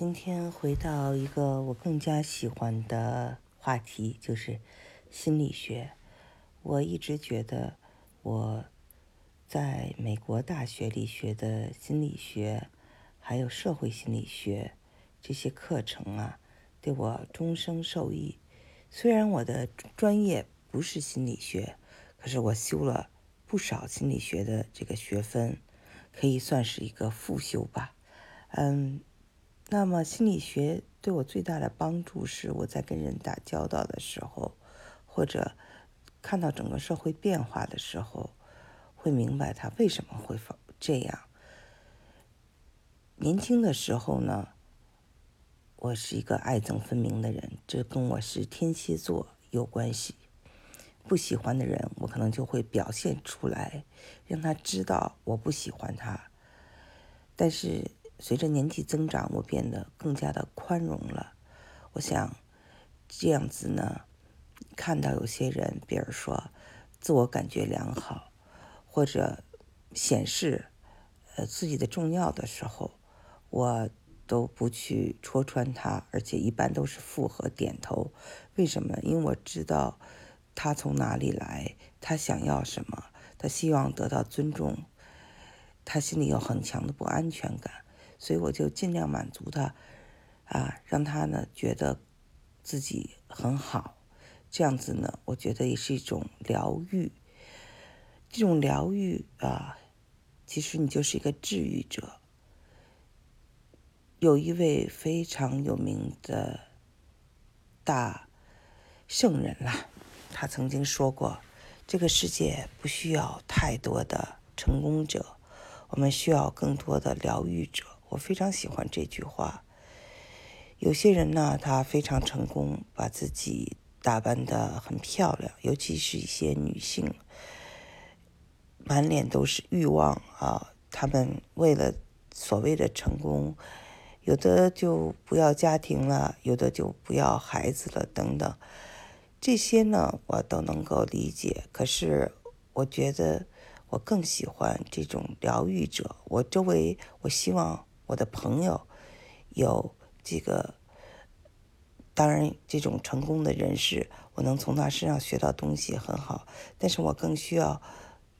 今天回到一个我更加喜欢的话题，就是心理学。我一直觉得我在美国大学里学的心理学，还有社会心理学这些课程啊，对我终生受益。虽然我的专业不是心理学，可是我修了不少心理学的这个学分，可以算是一个复修吧。嗯。那么心理学对我最大的帮助是，我在跟人打交道的时候，或者看到整个社会变化的时候，会明白他为什么会这样。年轻的时候呢，我是一个爱憎分明的人，这跟我是天蝎座有关系。不喜欢的人，我可能就会表现出来，让他知道我不喜欢他。但是。随着年纪增长，我变得更加的宽容了。我想这样子呢，看到有些人，比如说自我感觉良好，或者显示呃自己的重要的时候，我都不去戳穿他，而且一般都是附和点头。为什么？因为我知道他从哪里来，他想要什么，他希望得到尊重，他心里有很强的不安全感。所以我就尽量满足他，啊，让他呢觉得自己很好，这样子呢，我觉得也是一种疗愈。这种疗愈啊，其实你就是一个治愈者。有一位非常有名的大圣人啦，他曾经说过：“这个世界不需要太多的成功者，我们需要更多的疗愈者。”我非常喜欢这句话。有些人呢，他非常成功，把自己打扮得很漂亮，尤其是一些女性，满脸都是欲望啊。他们为了所谓的成功，有的就不要家庭了，有的就不要孩子了，等等。这些呢，我都能够理解。可是，我觉得我更喜欢这种疗愈者。我周围，我希望。我的朋友有这个，当然，这种成功的人士，我能从他身上学到东西很好。但是我更需要，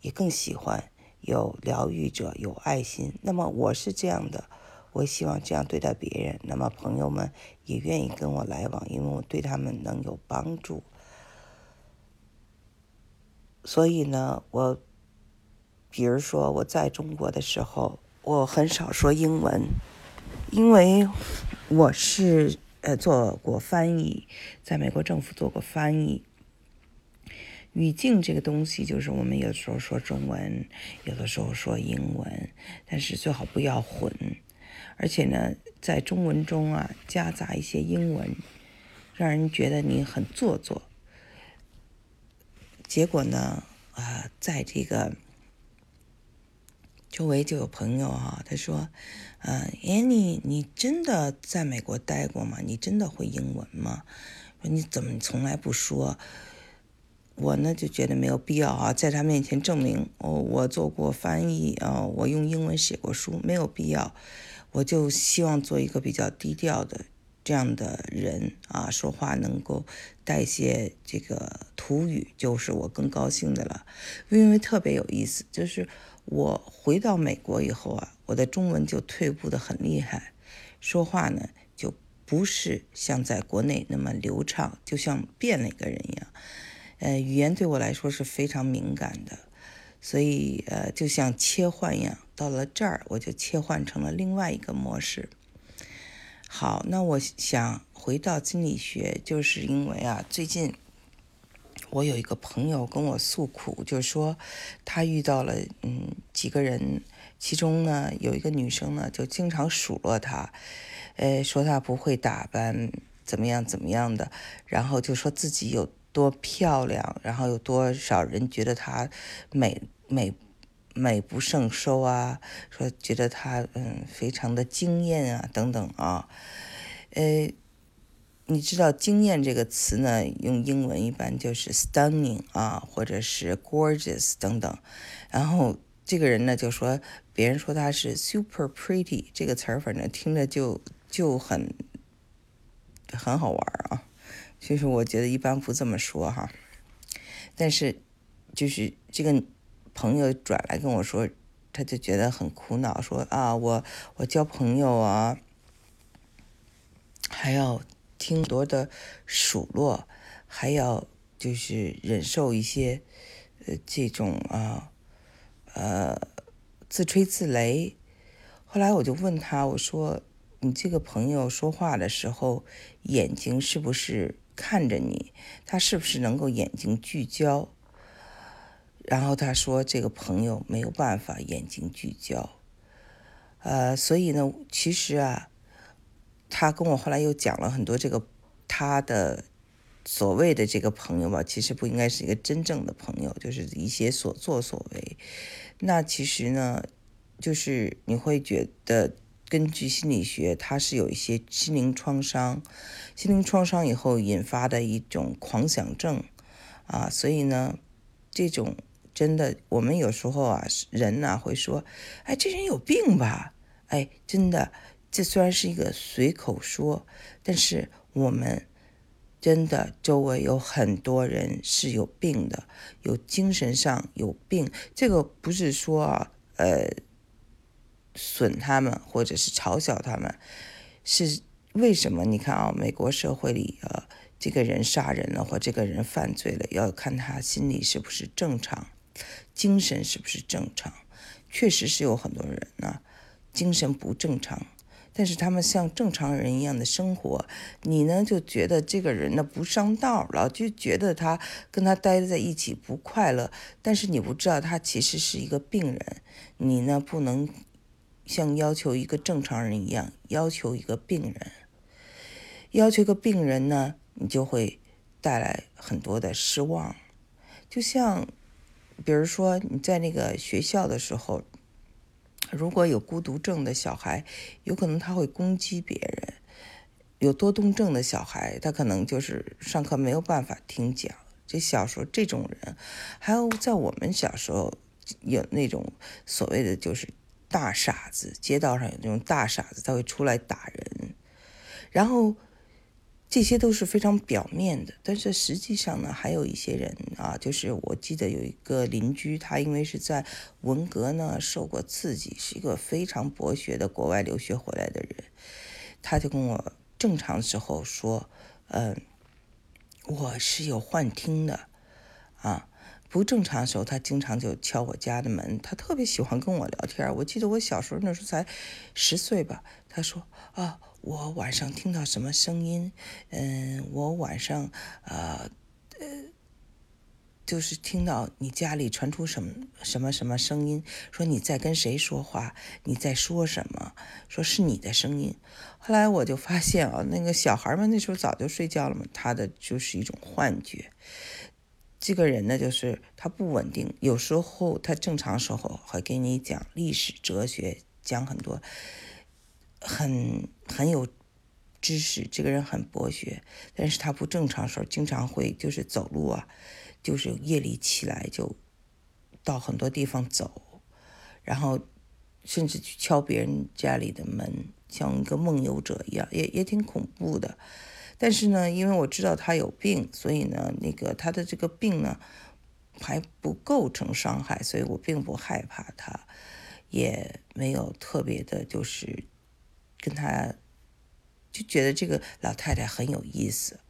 也更喜欢有疗愈者，有爱心。那么我是这样的，我希望这样对待别人。那么朋友们也愿意跟我来往，因为我对他们能有帮助。所以呢，我比如说我在中国的时候。我很少说英文，因为我是呃做过翻译，在美国政府做过翻译。语境这个东西，就是我们有的时候说中文，有的时候说英文，但是最好不要混。而且呢，在中文中啊夹杂一些英文，让人觉得你很做作。结果呢，啊，在这个。周围就有朋友哈，他说：“嗯哎，你你真的在美国待过吗？你真的会英文吗？说你怎么从来不说？我呢就觉得没有必要啊，在他面前证明哦，我做过翻译啊，我用英文写过书，没有必要。我就希望做一个比较低调的这样的人啊，说话能够带些这个土语，就是我更高兴的了，因为特别有意思，就是。”我回到美国以后啊，我的中文就退步的很厉害，说话呢就不是像在国内那么流畅，就像变了一个人一样。呃，语言对我来说是非常敏感的，所以呃，就像切换一样，到了这儿我就切换成了另外一个模式。好，那我想回到心理学，就是因为啊，最近。我有一个朋友跟我诉苦，就是说他遇到了嗯几个人，其中呢有一个女生呢就经常数落他，呃说他不会打扮，怎么样怎么样的，然后就说自己有多漂亮，然后有多少人觉得她美美美不胜收啊，说觉得她嗯非常的惊艳啊等等啊，呃。你知道“惊艳”这个词呢？用英文一般就是 “stunning” 啊，或者是 “gorgeous” 等等。然后这个人呢就说，别人说他是 super pretty 这个词儿，反正听着就就很很好玩啊。其实我觉得一般不这么说哈，但是就是这个朋友转来跟我说，他就觉得很苦恼，说啊，我我交朋友啊，还要听多的数落，还要就是忍受一些呃这种啊呃自吹自擂。后来我就问他，我说你这个朋友说话的时候，眼睛是不是？看着你，他是不是能够眼睛聚焦？然后他说：“这个朋友没有办法眼睛聚焦。”呃，所以呢，其实啊，他跟我后来又讲了很多这个他的所谓的这个朋友吧，其实不应该是一个真正的朋友，就是一些所作所为。那其实呢，就是你会觉得。根据心理学，它是有一些心灵创伤，心灵创伤以后引发的一种狂想症，啊，所以呢，这种真的，我们有时候啊，人呢会说，哎，这人有病吧？哎，真的，这虽然是一个随口说，但是我们真的周围有很多人是有病的，有精神上有病，这个不是说，呃。损他们，或者是嘲笑他们，是为什么？你看啊，美国社会里啊，这个人杀人了，或这个人犯罪了，要看他心理是不是正常，精神是不是正常。确实是有很多人呢，精神不正常，但是他们像正常人一样的生活，你呢就觉得这个人呢不上道了，就觉得他跟他待在一起不快乐，但是你不知道他其实是一个病人，你呢不能。像要求一个正常人一样，要求一个病人，要求个病人呢，你就会带来很多的失望。就像，比如说你在那个学校的时候，如果有孤独症的小孩，有可能他会攻击别人；有多动症的小孩，他可能就是上课没有办法听讲。这小时候这种人，还有在我们小时候有那种所谓的就是。大傻子，街道上有那种大傻子，他会出来打人，然后这些都是非常表面的，但是实际上呢，还有一些人啊，就是我记得有一个邻居，他因为是在文革呢受过刺激，是一个非常博学的国外留学回来的人，他就跟我正常时候说，嗯，我是有幻听的，啊。不正常的时候，他经常就敲我家的门。他特别喜欢跟我聊天。我记得我小时候那时候才十岁吧。他说：“啊，我晚上听到什么声音？嗯，我晚上啊，呃，就是听到你家里传出什么什么什么声音？说你在跟谁说话？你在说什么？说是你的声音。后来我就发现啊，那个小孩们那时候早就睡觉了嘛，他的就是一种幻觉。”这个人呢，就是他不稳定，有时候他正常时候会给你讲历史、哲学，讲很多，很很有知识。这个人很博学，但是他不正常时候，经常会就是走路啊，就是夜里起来就到很多地方走，然后甚至去敲别人家里的门，像一个梦游者一样，也也挺恐怖的。但是呢，因为我知道他有病，所以呢，那个他的这个病呢还不构成伤害，所以我并不害怕他，也没有特别的，就是跟他就觉得这个老太太很有意思，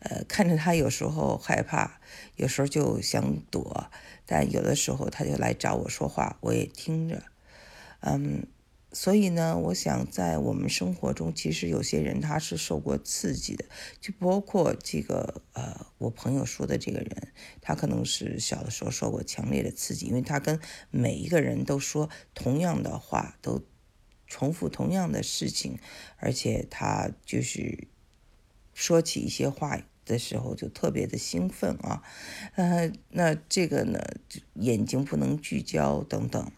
呃，看着他有时候害怕，有时候就想躲，但有的时候他就来找我说话，我也听着，嗯。所以呢，我想在我们生活中，其实有些人他是受过刺激的，就包括这个呃，我朋友说的这个人，他可能是小的时候受过强烈的刺激，因为他跟每一个人都说同样的话，都重复同样的事情，而且他就是说起一些话的时候就特别的兴奋啊，呃，那这个呢，眼睛不能聚焦等等。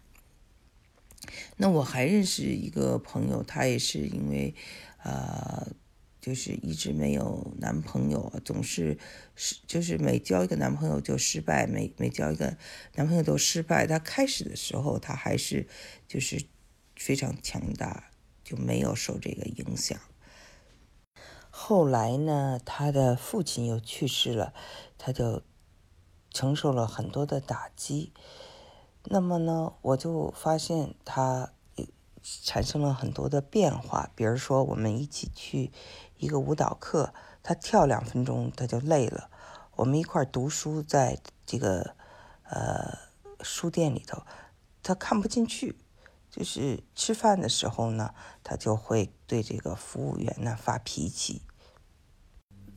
那我还认识一个朋友，他也是因为，呃，就是一直没有男朋友，总是是就是每交一个男朋友就失败，每每交一个男朋友都失败。他开始的时候他还是就是非常强大，就没有受这个影响。后来呢，他的父亲又去世了，他就承受了很多的打击。那么呢，我就发现他产生了很多的变化，比如说我们一起去。一个舞蹈课，他跳两分钟他就累了。我们一块读书，在这个呃书店里头，他看不进去。就是吃饭的时候呢，他就会对这个服务员呢发脾气。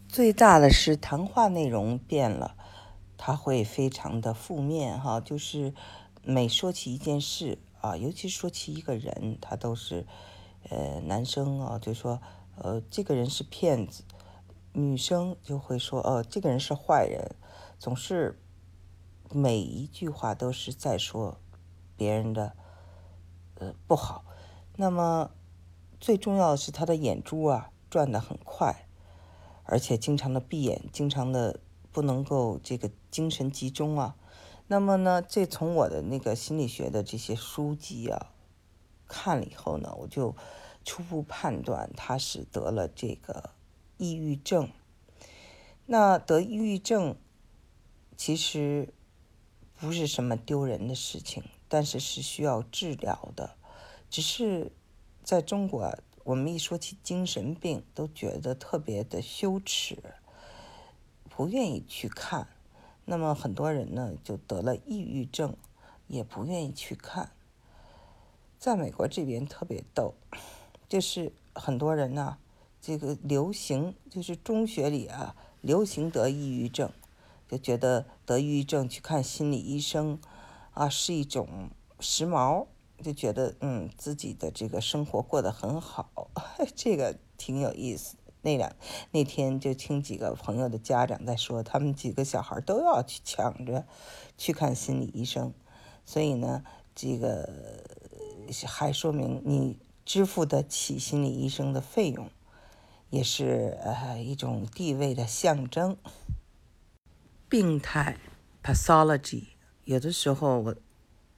最大的是谈话内容变了，他会非常的负面哈，就是每说起一件事啊，尤其说起一个人，他都是呃男生啊，就说。呃，这个人是骗子，女生就会说，哦，这个人是坏人，总是每一句话都是在说别人的呃不好。那么最重要的是他的眼珠啊转得很快，而且经常的闭眼，经常的不能够这个精神集中啊。那么呢，这从我的那个心理学的这些书籍啊看了以后呢，我就。初步判断他是得了这个抑郁症。那得抑郁症其实不是什么丢人的事情，但是是需要治疗的。只是在中国，我们一说起精神病，都觉得特别的羞耻，不愿意去看。那么很多人呢，就得了抑郁症，也不愿意去看。在美国这边特别逗。就是很多人呢，这个流行就是中学里啊，流行得抑郁症，就觉得得抑郁症去看心理医生，啊是一种时髦，就觉得嗯自己的这个生活过得很好，这个挺有意思。那两那天就听几个朋友的家长在说，他们几个小孩都要去抢着去看心理医生，所以呢，这个还说明你。支付得起心理医生的费用，也是呃一种地位的象征。病态 （pathology） 有的时候我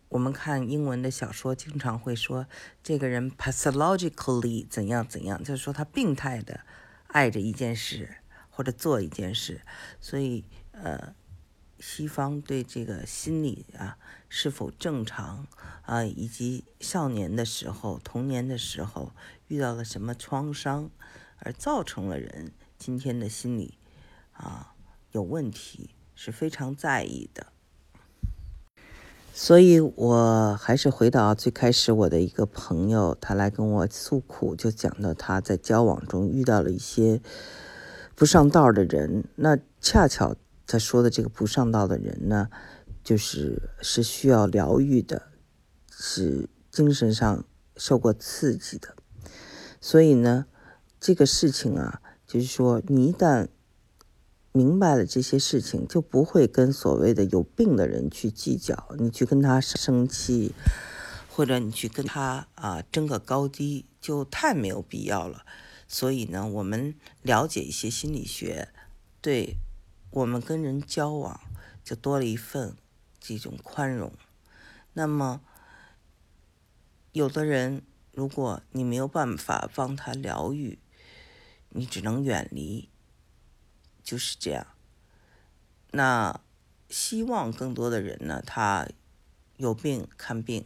我们看英文的小说，经常会说这个人 pathologically 怎样怎样，就是说他病态的爱着一件事或者做一件事，所以呃。西方对这个心理啊是否正常啊，以及少年的时候、童年的时候遇到了什么创伤，而造成了人今天的心理啊有问题，是非常在意的。所以我还是回到最开始，我的一个朋友，他来跟我诉苦，就讲到他在交往中遇到了一些不上道的人，那恰巧。他说的这个不上道的人呢，就是是需要疗愈的，是精神上受过刺激的，所以呢，这个事情啊，就是说你一旦明白了这些事情，就不会跟所谓的有病的人去计较，你去跟他生气，或者你去跟他啊争个高低，就太没有必要了。所以呢，我们了解一些心理学，对。我们跟人交往就多了一份这种宽容。那么，有的人如果你没有办法帮他疗愈，你只能远离，就是这样。那希望更多的人呢，他有病看病。